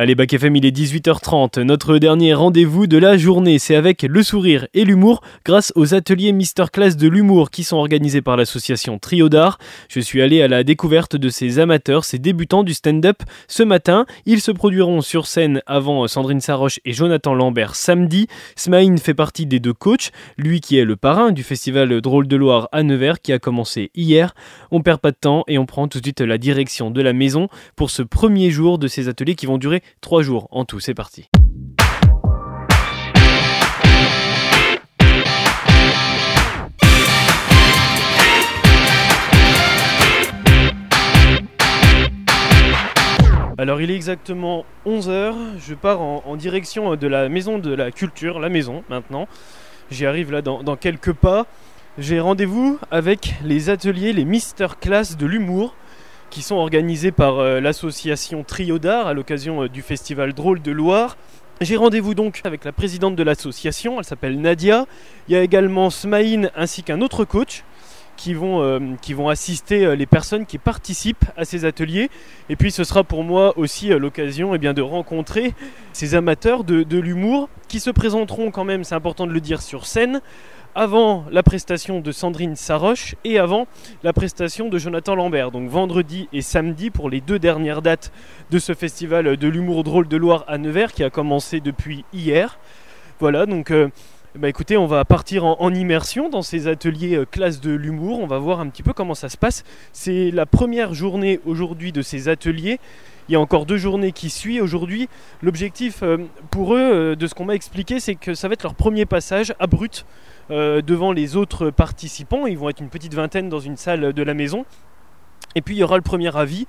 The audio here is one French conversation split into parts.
Allez, Bac FM, il est 18h30. Notre dernier rendez-vous de la journée, c'est avec le sourire et l'humour grâce aux ateliers Class de l'humour qui sont organisés par l'association Trio d'Art. Je suis allé à la découverte de ces amateurs, ces débutants du stand-up ce matin. Ils se produiront sur scène avant Sandrine Saroche et Jonathan Lambert samedi. Smaïn fait partie des deux coachs, lui qui est le parrain du festival Drôle de Loire à Nevers qui a commencé hier. On perd pas de temps et on prend tout de suite la direction de la maison pour ce premier jour de ces ateliers qui vont durer Trois jours en tout, c'est parti. Alors il est exactement 11h, je pars en, direction de la maison de la culture, la maison maintenant. J'y arrive là dans, quelques pas. J'ai rendez-vous avec les ateliers, les Class de l'humour qui sont organisés par euh, l'association Trio d'Art à l'occasion euh, du festival Drôle de Loire. J'ai rendez-vous donc avec la présidente de l'association, elle s'appelle Nadia. Il y a également Smaïn ainsi qu'un autre coach qui vont, euh, qui vont assister les personnes qui participent à ces ateliers. Et puis ce sera pour moi aussi l'occasion eh de rencontrer ces amateurs de, de l'humour qui se présenteront quand même, c'est important de le dire, sur scène avant la prestation de Sandrine Saroche et avant la prestation de Jonathan Lambert. Donc vendredi et samedi pour les deux dernières dates de ce festival de l'humour drôle de Loire à Nevers qui a commencé depuis hier. Voilà, donc euh, bah écoutez, on va partir en, immersion dans ces ateliers euh, classe de l'humour. On va voir un petit peu comment ça se passe. C'est la première journée aujourd'hui de ces ateliers. Il y a encore deux journées qui suivent aujourd'hui. L'objectif euh, pour eux, de ce qu'on m'a expliqué, c'est que ça va être leur premier passage à brut euh, devant les autres participants. Ils vont être une petite vingtaine dans une salle de la maison. Et puis il y aura le premier avis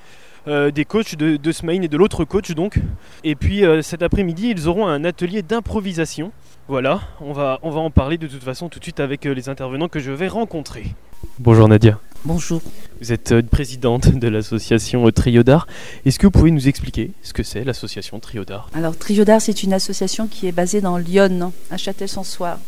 euh, des coachs de, de Smain et de l'autre coach donc. Et puis euh, cet après-midi, ils auront un atelier d'improvisation. Voilà, on va, on va en parler de toute façon tout de suite avec les intervenants que je vais rencontrer. Bonjour Nadia. Bonjour. Vous êtes présidente de l'association Trio d'Art. Est-ce que vous pouvez nous expliquer ce que c'est l'association Trio d'Art Alors Trio d'Art, c'est une association qui est basée dans Lyon, à Châtel-Sans-Soir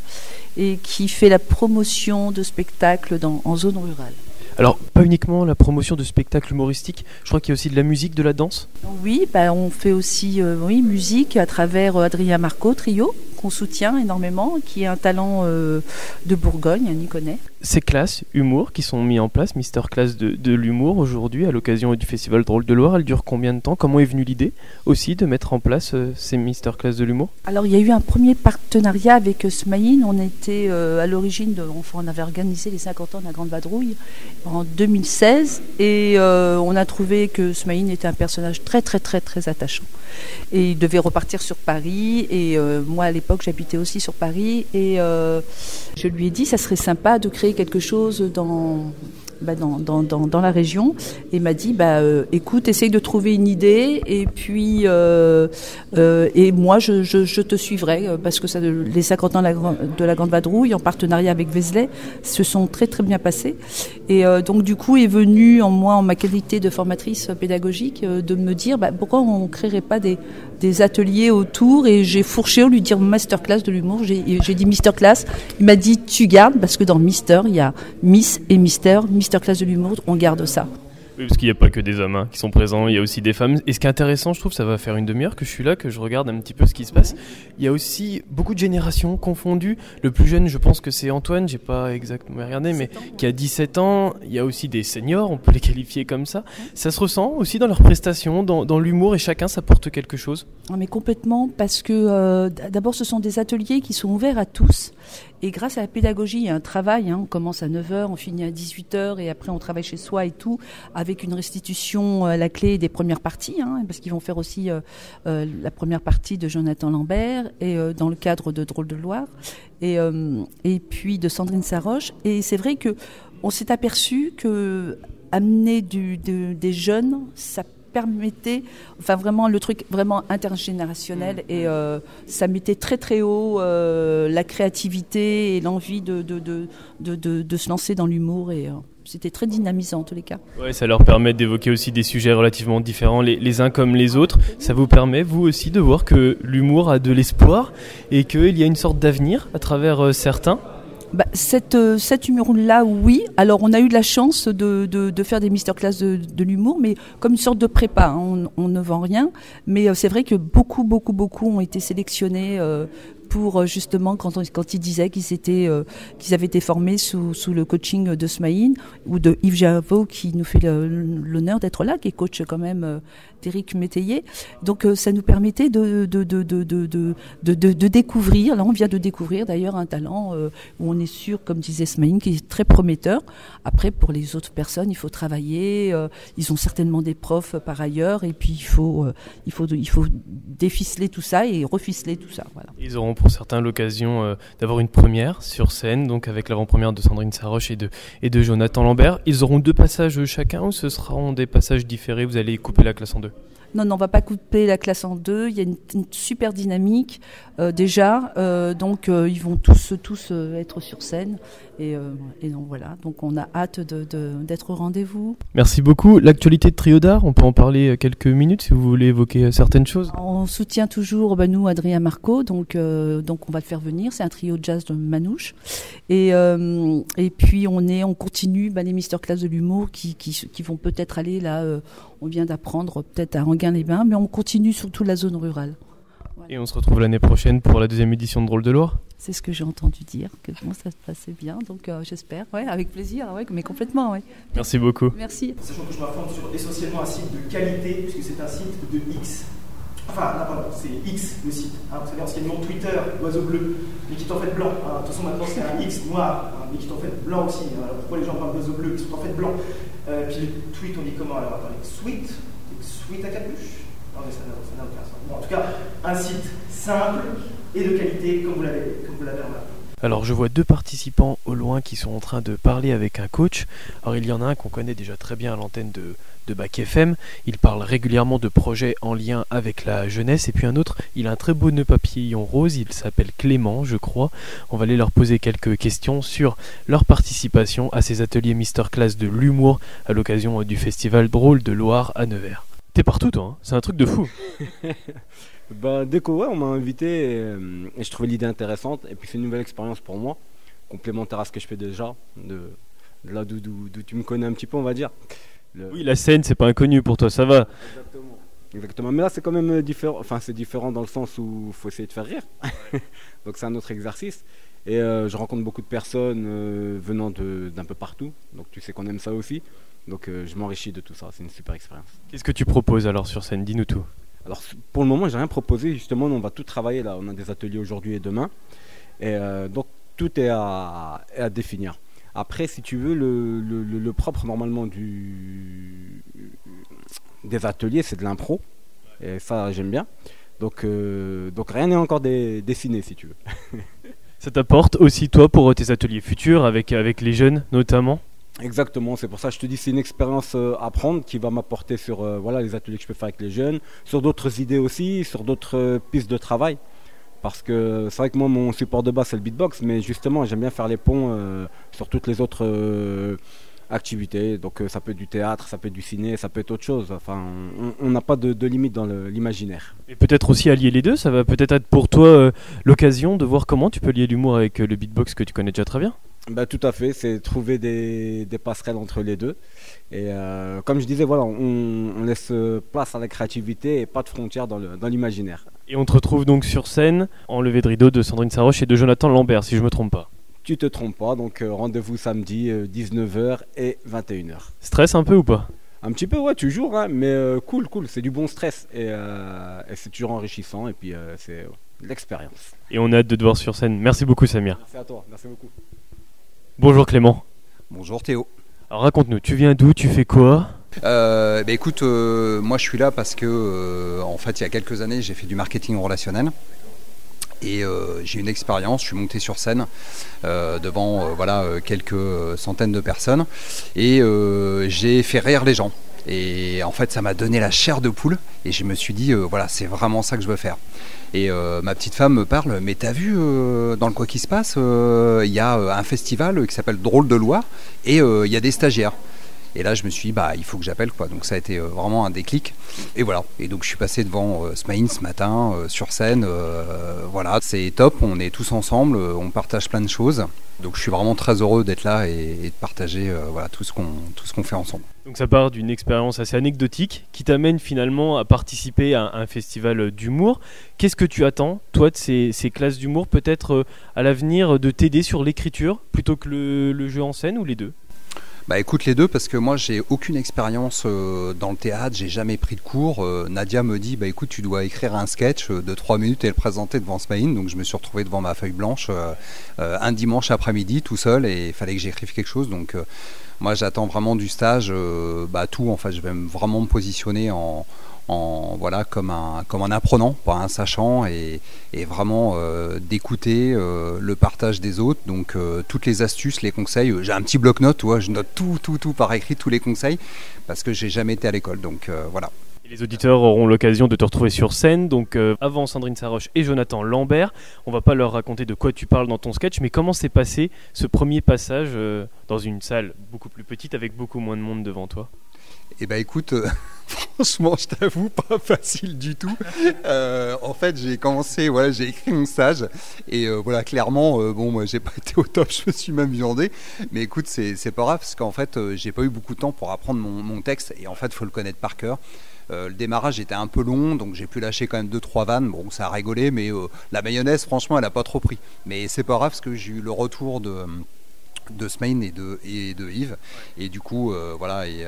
et qui fait la promotion de spectacles dans, en zone rurale. Alors, pas uniquement la promotion de spectacles humoristiques, je crois qu'il y a aussi de la musique, de la danse? Oui, bah, on fait aussi euh, oui, musique à travers euh, Adrien Marco, trio, qu'on soutient énormément, qui est un talent euh, de Bourgogne, on y connaît. Ces classes humour qui sont mis en place, Mister Class de, l'humour aujourd'hui à l'occasion du Festival Drôle de Loire, elles durent combien de temps? Comment est venue l'idée aussi de mettre en place euh, ces Mister Class de l'humour? Alors il y a eu un premier partenariat avec Smaïn, on était euh, à l'origine, enfin, on avait organisé les 50 ans de la Grande Vadrouille en 2016 et on a trouvé que Smaïn était un personnage très très très très attachant. Et il devait repartir sur Paris et moi à l'époque j'habitais aussi sur Paris et euh, je lui ai dit ça serait sympa de créer quelque chose dans bah, dans, dans, dans, la région et m'a dit bah euh, écoute essaye de trouver une idée et puis euh, euh, et moi je, je, te suivrai parce que ça, les 50 ans de la, de la Grande Vadrouille en partenariat avec Vézelay se sont très très bien passés. Et donc du coup est venu en moi en ma qualité de formatrice pédagogique de me dire bah, pourquoi on créerait pas des, des ateliers autour et j'ai fourché au lui dire masterclass de l'humour j'ai dit masterclass il m'a dit tu gardes parce que dans Mister il y a Miss et Mister classe de l'humour, on garde ça. Oui, parce qu'il n'y a pas que des hommes hein, qui sont présents, il y a aussi des femmes. Et ce qui est intéressant, je trouve, ça va faire une demi-heure que je suis là, que je regarde un petit peu ce qui se passe. Il y a aussi beaucoup de générations confondues. Le plus jeune, je pense que c'est Antoine, j'ai pas exactement regardé, mais qui a 17 ans. Il y a aussi des seniors, on peut les qualifier comme ça. Ça se ressent aussi dans leurs prestations, dans, l'humour, et chacun s'apporte quelque chose. Mais complètement, parce que euh, d'abord, ce sont des ateliers qui sont ouverts à tous. Et grâce à la pédagogie, il y a un travail, hein, on commence à 9h, on finit à 18h, et après on travaille chez soi et tout, avec une restitution à la clé des premières parties, hein, parce qu'ils vont faire aussi euh, euh, la première partie de Jonathan Lambert, et euh, dans le cadre de Drôle de Loire, et, et puis de Sandrine Saroche. Et c'est vrai que on s'est aperçu que amener du, des jeunes, ça permettait, enfin vraiment le truc vraiment intergénérationnel mm. et euh, ça mettait très très haut euh, la créativité et l'envie de de, de, de, de, se lancer dans l'humour et euh, c'était très dynamisant en tous les cas. Ouais, ça leur permet d'évoquer aussi des sujets relativement différents les, les, uns comme les autres. Ça vous permet, vous aussi, de voir que l'humour a de l'espoir et qu'il y a une sorte d'avenir à travers certains bah, cette, euh, cet humour-là, oui. Alors, on a eu de la chance de, de, de faire des masterclass de, de l'humour, mais comme une sorte de prépa. hein. On, on ne vend rien. Mais euh, c'est vrai que beaucoup, beaucoup, beaucoup ont été sélectionnés euh, pour euh, justement quand, on- quand ils disaient qu'ils étaient, euh, qu'ils avaient été formés sous, sous le coaching de Smaïn ou de Yves Javot qui nous fait l'honneur d'être là, qui est coach quand même euh, d'Éric Métayer. Donc euh, ça nous permettait de, de, de, de, de, découvrir, là on vient de découvrir d'ailleurs un talent euh, où on est sûr, comme disait Smaïn, qui est très prometteur. Après, pour les autres personnes, il faut travailler, ils ont certainement des profs par ailleurs, et puis il faut, il faut, il faut déficeler tout ça et reficeler tout ça. Voilà. Pour certains l'occasion euh, d'avoir une première sur scène, donc avec l'avant-première de Sandrine Saroche et de, et de Jonathan Lambert. Ils auront deux passages chacun ou ce seront des passages différés? Vous allez couper la classe en deux? Non, non, on va pas couper la classe en deux. Il y a une, super dynamique euh, déjà, euh, donc ils vont tous tous être sur scène et, euh, et donc voilà. Donc on a hâte d'être au rendez-vous. Merci beaucoup. L'actualité de Trio d'Art, on peut en parler euh, quelques minutes si vous voulez évoquer euh, certaines choses. On soutient toujours bah, nous Adrien Marco, donc euh, donc on va le faire venir. C'est un trio de jazz de Manouche et euh, et puis on est on continue bah, les masterclass de l'humour qui, qui qui vont peut-être aller là. on vient d'apprendre peut-être à Anguin-les-Bains, mais on continue sur toute la zone rurale. Et on se retrouve l'année prochaine pour la deuxième édition de Drôle de Loire. C'est ce que j'ai entendu dire, que bon, ça se passait bien, donc euh, j'espère, ouais, avec plaisir, ouais, mais complètement, ouais. Merci beaucoup. Merci. Sachant que je m'informe sur essentiellement un site de qualité, puisque c'est un site de X. Enfin, non, pardon, c'est X le site. Hein, vous savez, anciennement Twitter, l'oiseau bleu, mais qui est en fait blanc. hein. De toute façon, maintenant, c'est un X noir, hein, mais qui est en fait blanc aussi. hein. Alors, pourquoi les gens parlent d'oiseau bleu Ils sont en fait blancs. Euh, puis le tweet, on dit comment alors Attendez, sweet Sweet à capuche? Non, mais ça n'a ça n'a aucun sens. Bon, en tout cas, un site simple et de qualité, comme vous l'avez remarqué. Alors je vois deux participants au loin qui sont en train de parler avec un coach. Alors il y en a un qu'on connaît déjà très bien à l'antenne de, de Bac FM. Il parle régulièrement de projets en lien avec la jeunesse. Et puis un autre, il a un très beau nœud papillon rose. Il s'appelle Clément, je crois. On va aller leur poser quelques questions sur leur participation à ces ateliers Masterclass de l'humour à l'occasion du festival Drôle de Loire à Nevers. T'es partout toi, hein c'est un truc de fou. Bah, dès que ouais, on m'a invité et, euh, et je trouvais l'idée intéressante. Et puis c'est une nouvelle expérience pour moi, complémentaire à ce que je fais déjà, de, de là d'où, tu me connais un petit peu, on va dire. Le- Oui, la scène, c'est pas inconnu pour toi, ça va. Exactement. Exactement. Mais là, c'est quand même euh, différent. Enfin, c'est différent dans le sens où il faut essayer de faire rire. Donc, c'est un autre exercice. Et euh, je rencontre beaucoup de personnes euh, venant d'un peu partout. Donc, tu sais qu'on aime ça aussi. Donc, euh, je m'enrichis de tout ça. C'est une super expérience. Qu'est-ce que tu proposes alors sur scène? Dis-nous tout. Alors pour le moment, j'ai rien proposé. Justement, on va tout travailler là. On a des ateliers aujourd'hui et demain. Et euh, donc tout est à, définir. Après, si tu veux, le, propre normalement du, des ateliers, c'est de l'impro. Et ça, j'aime bien. Donc, euh, donc rien n'est encore dessiné, si tu veux. Ça t'apporte aussi toi pour tes ateliers futurs avec, avec les jeunes notamment? Exactement, c'est pour ça que je te dis c'est une expérience euh, à prendre qui va m'apporter sur euh, voilà, les ateliers que je peux faire avec les jeunes, sur d'autres idées aussi, sur d'autres euh, pistes de travail. Parce que c'est vrai que moi mon support de base c'est le beatbox, mais justement j'aime bien faire les ponts sur toutes les autres activités. Donc ça peut être du théâtre, ça peut être du ciné, ça peut être autre chose. Enfin, on- n'a pas de, de limite dans l'imaginaire. Et peut-être aussi allier les deux, ça va peut-être être pour toi l'occasion de voir comment tu peux lier l'humour avec le beatbox que tu connais déjà très bien. Bah, tout à fait, c'est trouver des, des passerelles entre les deux. Et euh, comme je disais, voilà, on, on laisse euh, place à la créativité et pas de frontières dans le- dans l'imaginaire. Et on te retrouve donc sur scène en levée de rideau de Sandrine Saroche et de Jonathan Lambert si je me trompe pas. tu te trompes pas, donc euh, rendez-vous samedi euh, 19h et 21h. Stress un peu ou pas? Un petit peu, ouais, toujours, hein, mais cool, cool, c'est du bon stress et, et c'est toujours enrichissant et puis c'est l'expérience. Et on a hâte de te voir sur scène. Merci beaucoup Samir. Merci à toi, merci beaucoup. Bonjour Clément. Bonjour Théo. Alors raconte-nous, tu viens d'où Tu fais quoi? Euh, bah écoute, euh, moi je suis là parce que euh, en fait il y a quelques années j'ai fait du marketing relationnel et j'ai une expérience. Je suis monté sur scène devant voilà quelques centaines de personnes et j'ai fait rire les gens. Et en fait ça m'a donné la chair de poule et je me suis dit euh, voilà c'est vraiment ça que je veux faire. Et euh, ma petite femme me parle, mais t'as vu euh, dans le quoi qui se passe, il y a un festival qui s'appelle Drôle de Loire et il y a des stagiaires. Et là, je me suis dit, bah, il faut que j'appelle, quoi. Donc, ça a été vraiment un déclic. Et voilà. Et donc, je suis passé devant euh, ce matin, sur scène. voilà, c'est top. On est tous ensemble. on partage plein de choses. Donc, je suis vraiment très heureux d'être là et, de partager voilà, tout ce qu'on fait ensemble. Donc ça part d'une expérience assez anecdotique qui t'amène finalement à participer à un festival d'humour. Qu'est-ce que tu attends, toi, de ces, classes d'humour, peut-être euh, à l'avenir, de t'aider sur l'écriture plutôt que le, jeu en scène ou les deux? Bah écoute les deux parce que moi j'ai aucune expérience euh, dans le théâtre, j'ai jamais pris de cours. Euh, Nadia me dit bah écoute tu dois écrire un sketch de 3 minutes et le présenter devant Smaïn. Donc je me suis retrouvé devant ma feuille blanche un dimanche après-midi tout seul et il fallait que j'écrive quelque chose. Donc moi, j'attends vraiment du stage, euh, bah, tout. En je vais vraiment me positionner en, voilà comme un comme un apprenant, pas un sachant, et, vraiment euh, d'écouter euh, le partage des autres. Donc toutes les astuces, les conseils. J'ai un petit bloc-notes, je note tout, tout, tout par écrit, tous les conseils, parce que j'ai jamais été à l'école. Donc voilà les auditeurs auront l'occasion de te retrouver sur scène. Donc euh, avant Sandrine Saroche et Jonathan Lambert, on va pas leur raconter de quoi tu parles dans ton sketch, mais comment s'est passé ce premier passage euh, dans une salle beaucoup plus petite avec beaucoup moins de monde devant toi? Eh ben écoute, euh, franchement, je t'avoue, pas facile du tout. en fait, j'ai commencé, voilà, j'ai écrit mon stage et voilà, clairement, bon, moi, j'ai pas été au top, je me suis même viandé. Mais écoute, c'est pas grave parce qu'en fait, j'ai pas eu beaucoup de temps pour apprendre mon, texte et en fait, faut le connaître par cœur. Euh, le démarrage était un peu long, donc j'ai pu lâcher quand même 2-3 vannes. Bon, ça a rigolé, mais euh, la mayonnaise, franchement, elle n'a pas trop pris. Mais c'est pas grave parce que j'ai eu le retour de de Smain et de, et de Yves. Et du coup, euh, voilà, et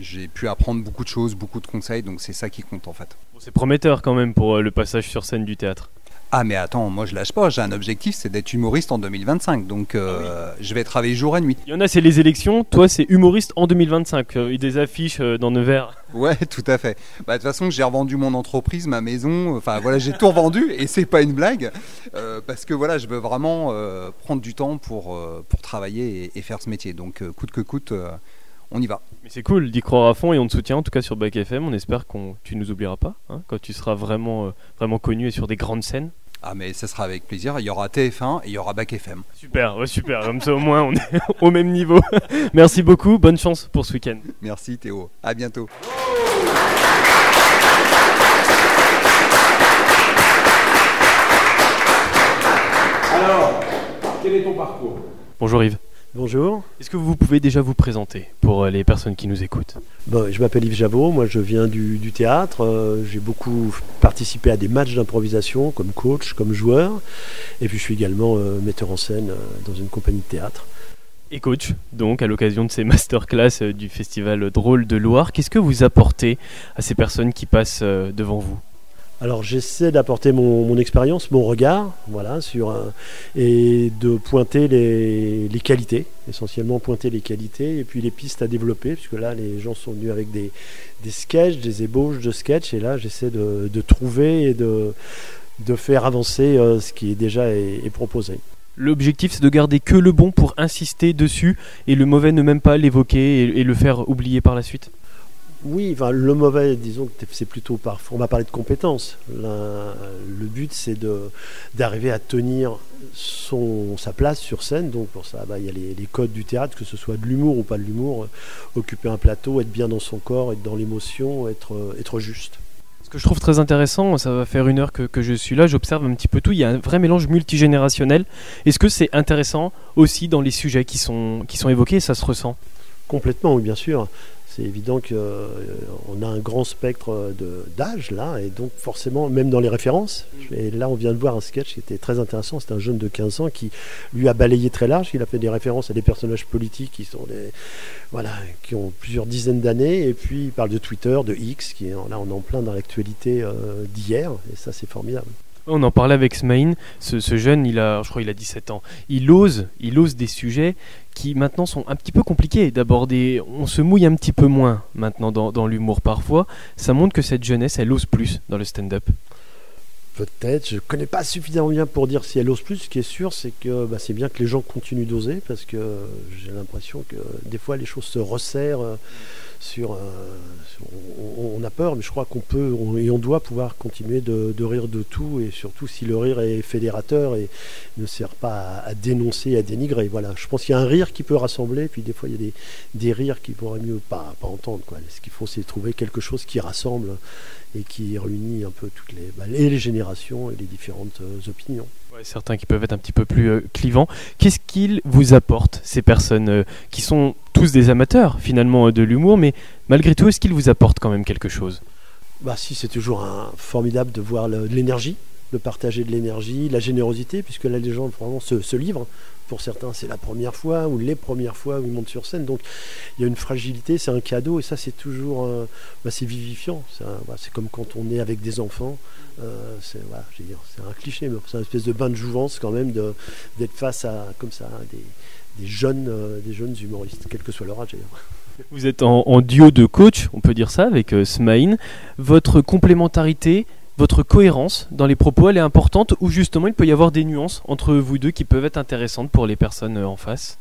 j'ai pu apprendre beaucoup de choses, beaucoup de conseils, donc c'est ça qui compte en fait. c'est prometteur quand même pour le passage sur scène du théâtre. Ah mais attends, moi je lâche pas, j'ai un objectif, c'est d'être humoriste en 2025, donc euh, ah je vais travailler jour et nuit. Il y en a, c'est les élections, toi c'est humoriste en 2025, il y a des affiches euh, dans Nevers. Ouais, tout à fait. Bah, de toute façon, j'ai revendu mon entreprise, ma maison, enfin voilà, j'ai tout revendu et c'est pas une blague, euh, parce que voilà, je veux vraiment prendre du temps pour, pour travailler et, faire ce métier, donc coûte que coûte on y va. Mais c'est cool d'y croire à fond et on te soutient en tout cas sur Back FM. On espère que tu nous oublieras pas hein, quand tu seras vraiment, euh, vraiment connu et sur des grandes scènes. Ah mais ça sera avec plaisir. Il y aura TF1 et il y aura Back FM. Super, super. Comme ça au moins on est au même niveau. Merci beaucoup. Bonne chance pour ce week-end. Merci Théo. À bientôt. Alors, quel est ton parcours? Bonjour Yves. Bonjour. Est-ce que vous pouvez déjà vous présenter pour euh, les personnes qui nous écoutent bon, Je m'appelle Yves Javot, moi je viens du, théâtre. Euh, j'ai beaucoup participé à des matchs d'improvisation comme coach, comme joueur. Et puis je suis également euh, metteur en scène dans une compagnie de théâtre. Et coach, donc à l'occasion de ces masterclass du festival Drôle de Loire, qu'est-ce que vous apportez à ces personnes qui passent devant vous? Alors j'essaie d'apporter mon, expérience, mon regard, voilà, et de pointer les, qualités, essentiellement pointer les qualités et puis les pistes à développer, puisque là les gens sont venus avec des, des sketchs, des ébauches de sketchs, et là j'essaie de, trouver et de, faire avancer euh, ce qui est déjà proposé. L'objectif, c'est de garder que le bon pour insister dessus et le mauvais ne même pas l'évoquer et, le faire oublier par la suite oui, enfin, le mauvais, disons que c'est plutôt par. On va parler de compétences. le but, c'est d'arriver à tenir son, sa place sur scène. Donc, pour ça, bah, il y a les, codes du théâtre, que ce soit de l'humour ou pas de l'humour. Euh, occuper un plateau, être bien dans son corps, être dans l'émotion, être, euh, être juste. Ce que je trouve très intéressant, ça va faire une heure que, que je suis là, j'observe un petit peu tout. Il y a un vrai mélange multigénérationnel. Est-ce que c'est intéressant aussi dans les sujets qui sont, qui sont évoqués? Ça se ressent? Complètement, oui, bien sûr c'est évident qu'on euh, a un grand spectre d'âge là, et donc forcément, même dans les références, et là on vient de voir un sketch qui était très intéressant, c'est un jeune de 15 ans qui lui a balayé très large, il a fait des références à des personnages politiques qui sont des, voilà, qui ont plusieurs dizaines d'années, et puis il parle de Twitter, de X, qui est là on est en plein dans l'actualité euh, d'hier, et ça c'est formidable. On en parlait avec Smaïn, ce, jeune, il a, je crois il a 17 ans. Il ose, il ose des sujets qui maintenant sont un petit peu compliqués d'aborder. On se mouille un petit peu moins maintenant dans, l'humour parfois. Ça montre que cette jeunesse, elle ose plus dans le stand-up. Peut-être, je ne connais pas suffisamment bien pour dire si elle ose plus. Ce qui est sûr, c'est que bah, c'est bien que les gens continuent d'oser parce que j'ai l'impression que des fois les choses se resserrent on, a peur, mais je crois qu'on peut et on doit pouvoir continuer de, rire de tout, et surtout si le rire est fédérateur et ne sert pas à, dénoncer, à dénigrer. Voilà, je pense qu'il y a un rire qui peut rassembler, puis des fois il y a des, rires qui pourraient mieux pas, entendre. Quoi. Ce qu'il faut, c'est trouver quelque chose qui rassemble et qui réunit un peu toutes les, bah, les générations et les différentes euh, certains qui peuvent être un petit peu plus euh, clivants. Qu'est-ce qu'ils vous apportent, ces personnes euh, qui sont tous des amateurs finalement de l'humour, mais malgré tout, est-ce qu'ils vous apportent quand même quelque chose? Bah si, c'est toujours formidable de voir l'énergie, de partager de l'énergie, la générosité, puisque là les gens vraiment se, se livrent pour certains, c'est la première fois ou les premières fois où ils montent sur scène. Donc il y a une fragilité, c'est un cadeau et ça c'est toujours euh, bah, c'est vivifiant. C'est comme quand on est avec des enfants. Euh, c'est un cliché, mais c'est une espèce de bain de jouvence quand même d'être face à comme ça des, jeunes, euh, des jeunes humoristes, quel que soit leur âge d'ailleurs. Vous êtes en, duo de coach, on peut dire ça, avec Smaïn. Votre complémentarité, votre cohérence dans les propos, elle est importante ou justement il peut y avoir des nuances entre vous deux qui peuvent être intéressantes pour les personnes en face?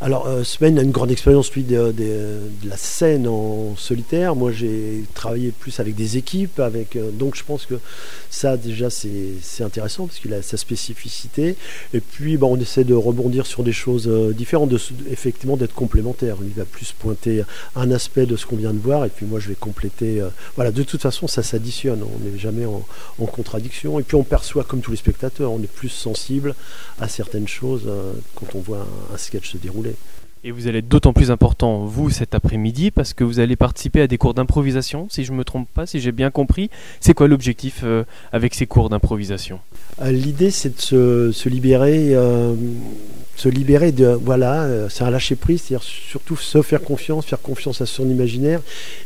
Alors, euh, Sven a une grande expérience, lui, de, la scène en solitaire. Moi, j'ai travaillé plus avec des équipes. Avec, euh, donc, je pense que ça, déjà, c'est intéressant parce qu'il a sa spécificité. Et puis, bon, on essaie de rebondir sur des choses euh, différentes, de, effectivement, d'être complémentaire. Lui va plus pointer un aspect de ce qu'on vient de voir. Et puis, moi, je vais compléter. voilà, de toute façon, ça s'additionne. On n'est jamais en, contradiction. Et puis, on perçoit, comme tous les spectateurs, on est plus sensible à certaines choses quand on voit un sketch se dérouler. Et vous allez être d'autant plus important, vous, cet après-midi, parce que vous allez participer à des cours d'improvisation, si je ne me trompe pas, si j'ai bien compris. C'est quoi l'objectif euh, avec ces cours d'improvisation? Euh, L'idée, c'est de se, libérer, euh, se libérer de. Voilà, c'est un lâcher-prise, c'est-à-dire surtout se faire confiance, faire confiance à son imaginaire,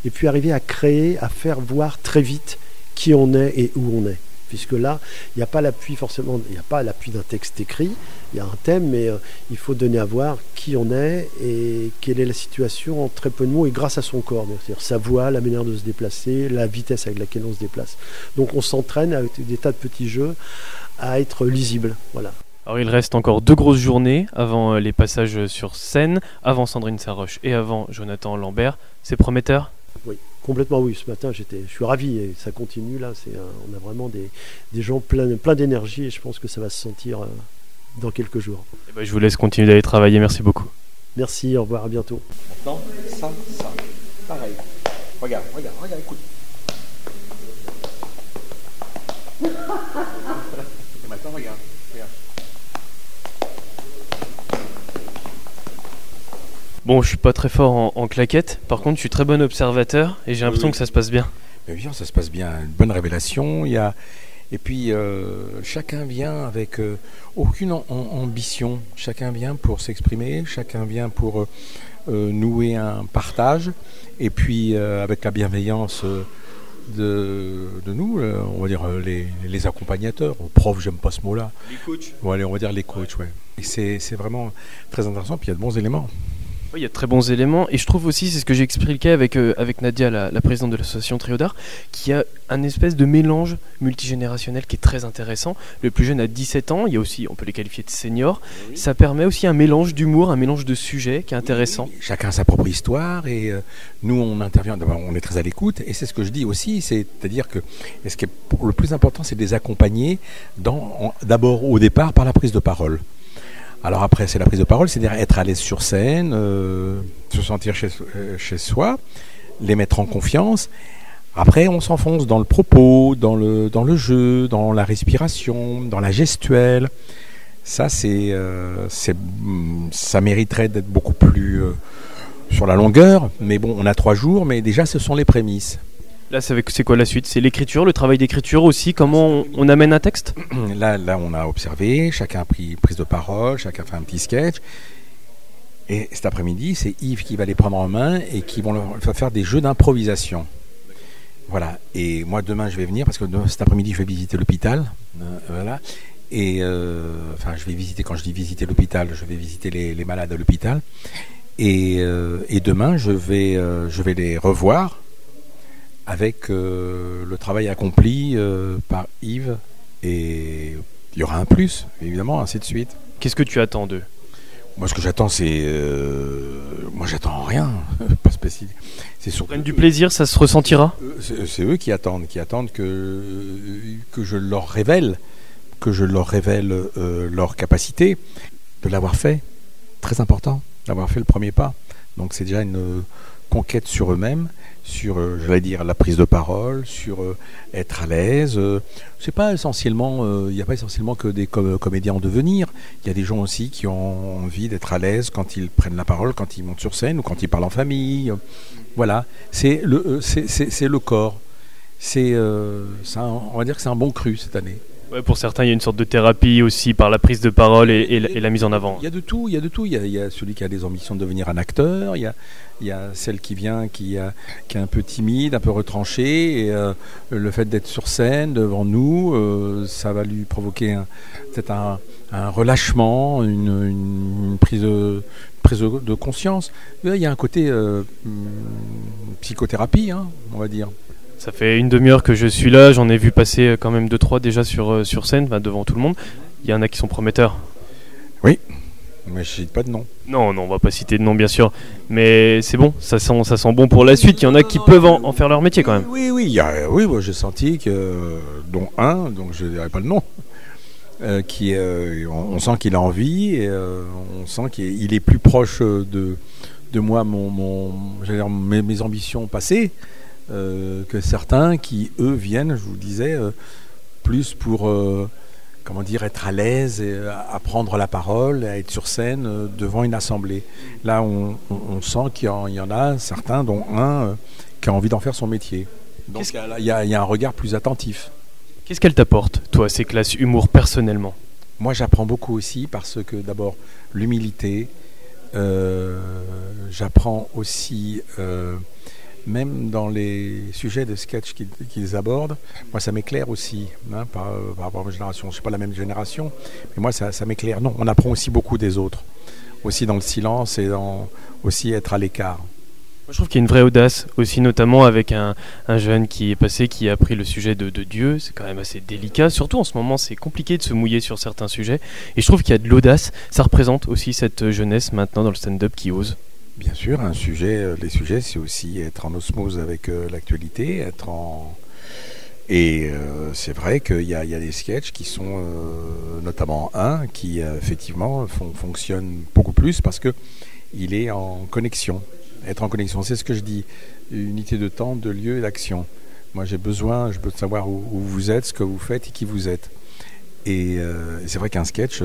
et puis arriver à créer, à faire voir très vite qui on est et où on est puisque là, il n'y a pas l'appui forcément, il n'y a pas l'appui d'un texte écrit, il y a un thème, mais euh, il faut donner à voir qui on est et quelle est la situation en très peu de mots et grâce à son corps, c'est-à-dire sa voix, la manière de se déplacer, la vitesse avec laquelle on se déplace. Donc on s'entraîne avec des tas de petits jeux à être lisible, voilà. Alors il reste encore deux grosses journées avant euh, les passages sur scène, avant Sandrine Saroche et avant Jonathan Lambert. C'est prometteur? Oui. Complètement oui, ce matin j'étais, je suis ravi et ça continue là, c'est, on a vraiment des, des gens pleins plein d'énergie et je pense que ça va se sentir euh, dans quelques jours. Eh ben, je vous laisse continuer d'aller travailler, merci beaucoup. Merci, au revoir, à bientôt. Maintenant, ça, ça, pareil. Regarde, regarde, regarde, écoute. et maintenant, regarde. Bon, je suis pas très fort en, en claquettes. Par contre, je suis très bon observateur et j'ai l'impression que ça se passe bien. Mais bien, ça se passe bien. Une bonne révélation. Il y a... Et puis, euh, chacun vient avec euh, aucune ambition. Chacun vient pour s'exprimer. Chacun vient pour euh, nouer un partage. Et puis, avec la bienveillance de, de, nous, on va dire les, les accompagnateurs. Prof, j'aime pas ce mot-là. Les coachs. Ouais, on va dire les coachs, ouais. Et c'est vraiment très intéressant. Puis il y a de bons éléments il y a de très bons éléments et je trouve aussi, c'est ce que j'ai expliqué avec, euh, avec Nadia, la, présidente de l'association Triodar, qui a un espèce de mélange multigénérationnel qui est très intéressant. Le plus jeune a 17 ans, il y a aussi, on peut les qualifier de seniors. Ça permet aussi un mélange d'humour, un mélange de sujets qui est intéressant. chacun a sa propre histoire et euh, nous on intervient, on est très à l'écoute et c'est ce que je dis aussi, c'est-à-dire que ce qui est le plus important c'est de les accompagner d'abord au départ par la prise de parole. Alors après, c'est la prise de parole, c'est-à-dire être à l'aise sur scène, euh, se sentir chez, euh, chez, soi, les mettre en confiance. Après, on s'enfonce dans le propos, dans le, dans le jeu, dans la respiration, dans la gestuelle. Ça, c'est, euh, ça mériterait d'être beaucoup plus sur la longueur. Mais bon, on a trois jours, mais déjà, ce sont les prémices. Là, c'est quoi la suite? C'est l'écriture, le travail d'écriture aussi? Comment on, amène un texte? Là, on a observé, chacun a pris prise de parole, chacun a fait un petit sketch. Et cet après-midi, c'est Yves qui va les prendre en main et qui vont leur faire des jeux d'improvisation. Voilà. Et moi, demain, je vais venir parce que cet après-midi, je vais visiter l'hôpital. Euh, voilà. Et euh, enfin, je vais visiter, quand je dis visiter l'hôpital, je vais visiter les, malades à l'hôpital. Et, euh, demain, je vais les revoir avec euh, le travail accompli euh, par Yves et il y aura un plus, évidemment, ainsi de suite. Qu'est-ce que tu attends d'eux? Moi, ce que j'attends, c'est. euh, moi, j'attends rien. pas spécial. C'est surtout. Prennent du plaisir, ça se ressentira? C'est eux qui attendent, qui attendent que, que je leur révèle, que je leur révèle euh, leur capacité de l'avoir fait. Très important, d'avoir fait le premier pas. Donc c'est déjà une conquête sur eux-mêmes, sur, euh, j'allais dire, la prise de parole, sur euh, être à l'aise. Euh, c'est pas essentiellement, il n'y a pas essentiellement que des com- comédiens en devenir. Il y a des gens aussi qui ont envie d'être à l'aise quand ils prennent la parole, quand ils montent sur scène ou quand ils parlent en famille. Voilà, c'est le, c'est- le corps. C'est, on va dire que c'est un bon cru cette année. Pour certains, il y a une sorte de thérapie aussi par la prise de parole et, la- mise en avant. Il y a de tout, il y a de tout. Il y a, celui qui a des ambitions de devenir un acteur, il y a, celle qui vient, qui, est un peu timide, un peu retranchée, et euh, le fait d'être sur scène devant nous, euh, ça va lui provoquer peut-être un, relâchement, une, prise, de, conscience. Il y a un côté euh, hum, psychothérapie, hein, on va dire. Ça fait une demi-heure que je suis là, j'en ai vu passer euh, quand même deux trois déjà sur, euh, sur scène, devant tout le monde. Il y en a qui sont prometteurs. Mais je cite pas de nom. Non, non, on va pas citer de nom bien sûr, mais c'est bon, ça sent, ça sent bon pour la suite. Il y en a qui peuvent en, en faire leur métier quand même. Oui, oui, il y a- oui moi, j'ai senti que, dont un, donc je ne dirai pas le nom, euh, qui, euh, on, on sent qu'il a envie et euh, on sent qu'il il est plus proche de, de moi, mon, mon, j'allais dire, mes, mes ambitions passées, que certains qui, eux, viennent, je vous le disais, euh, plus pour, euh, comment dire, être à l'aise, et, euh, à prendre la parole, à être sur scène euh, devant une assemblée. Là, on, on- on sent qu'il y, en- il y en a certains, dont un, euh, qui a envie d'en faire son métier. Donc il y a- y, y un regard plus attentif. Qu'est-ce qu'elle t'apporte, toi, ces classes humour personnellement? Moi, j'apprends beaucoup aussi parce que d'abord, l'humilité. euh, j'apprends aussi, euh, même dans les sujets de sketch qu'ils abordent, moi, ça m'éclaire aussi hein, par, rapport à ma génération. Je ne suis pas la même génération, mais moi, ça, m'éclaire. Non, on apprend aussi beaucoup des autres. Aussi dans le silence et dans aussi être à l'écart. Je trouve qu'il y a une vraie audace aussi, notamment avec un, un jeune qui est passé, qui a pris le sujet de Dieu. C'est quand même assez délicat. Surtout en ce moment, c'est compliqué de se mouiller sur certains sujets. Et je trouve qu'il y a de l'audace. Ça représente aussi cette jeunesse maintenant dans le stand-up qui ose. Bien sûr, un sujet, euh, les sujets, c'est aussi être en osmose avec euh, l'actualité, être en et euh, c'est vrai qu'il y, a- des sketchs qui sont, notamment un, qui effectivement fon- fonctionne beaucoup plus parce que il est en connexion. Être en connexion, c'est ce que je dis, unité de temps, de lieu et d'action. Moi, j'ai besoin, je veux savoir où, où vous êtes, ce que vous faites et qui vous êtes. Et c'est vrai qu'un sketch,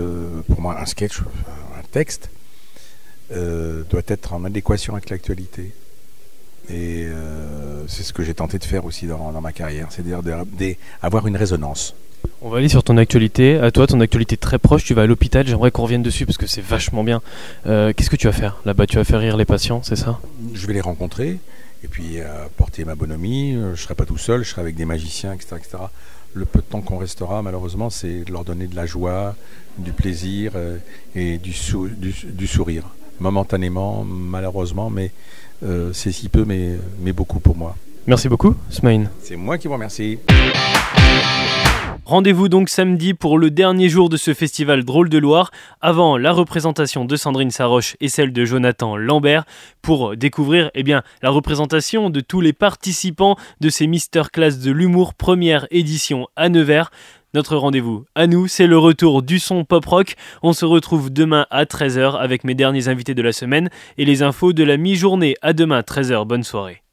pour moi, un sketch, un texte, euh, doit être en adéquation avec l'actualité. Et euh, c'est ce que j'ai tenté de faire aussi dans, dans ma carrière, c'est-à-dire d'avoir une résonance. On va aller sur ton actualité. À toi, ton actualité très proche. Tu vas à l'hôpital. J'aimerais qu'on revienne dessus parce que c'est vachement bien. Euh, Qu'est-ce que tu vas faire là-bas? Tu vas faire rire les patients, c'est ça? Je vais les rencontrer et puis apporter ma bonhomie. Je ne serai pas tout seul, je serai avec des magiciens, etc. etc. Le peu de temps qu'on restera, malheureusement, c'est de leur donner de la joie, du plaisir et du, sou- du, du sourire. Momentanément, malheureusement, mais euh, c'est si peu, mais, mais beaucoup pour moi. Merci beaucoup, Smaïn. C'est moi qui vous remercie. Rendez-vous donc samedi pour le dernier jour de ce festival Drôle de Loire, avant la représentation de Sandrine Saroche et celle de Jonathan Lambert, pour découvrir eh bien, la représentation de tous les participants de ces Mister Class de l'humour première édition à Nevers. Notre rendez-vous à nous, c'est le retour du son pop rock. On se retrouve demain à 13h avec mes derniers invités de la semaine et les infos de la mi-journée. À demain 13h, bonne soirée.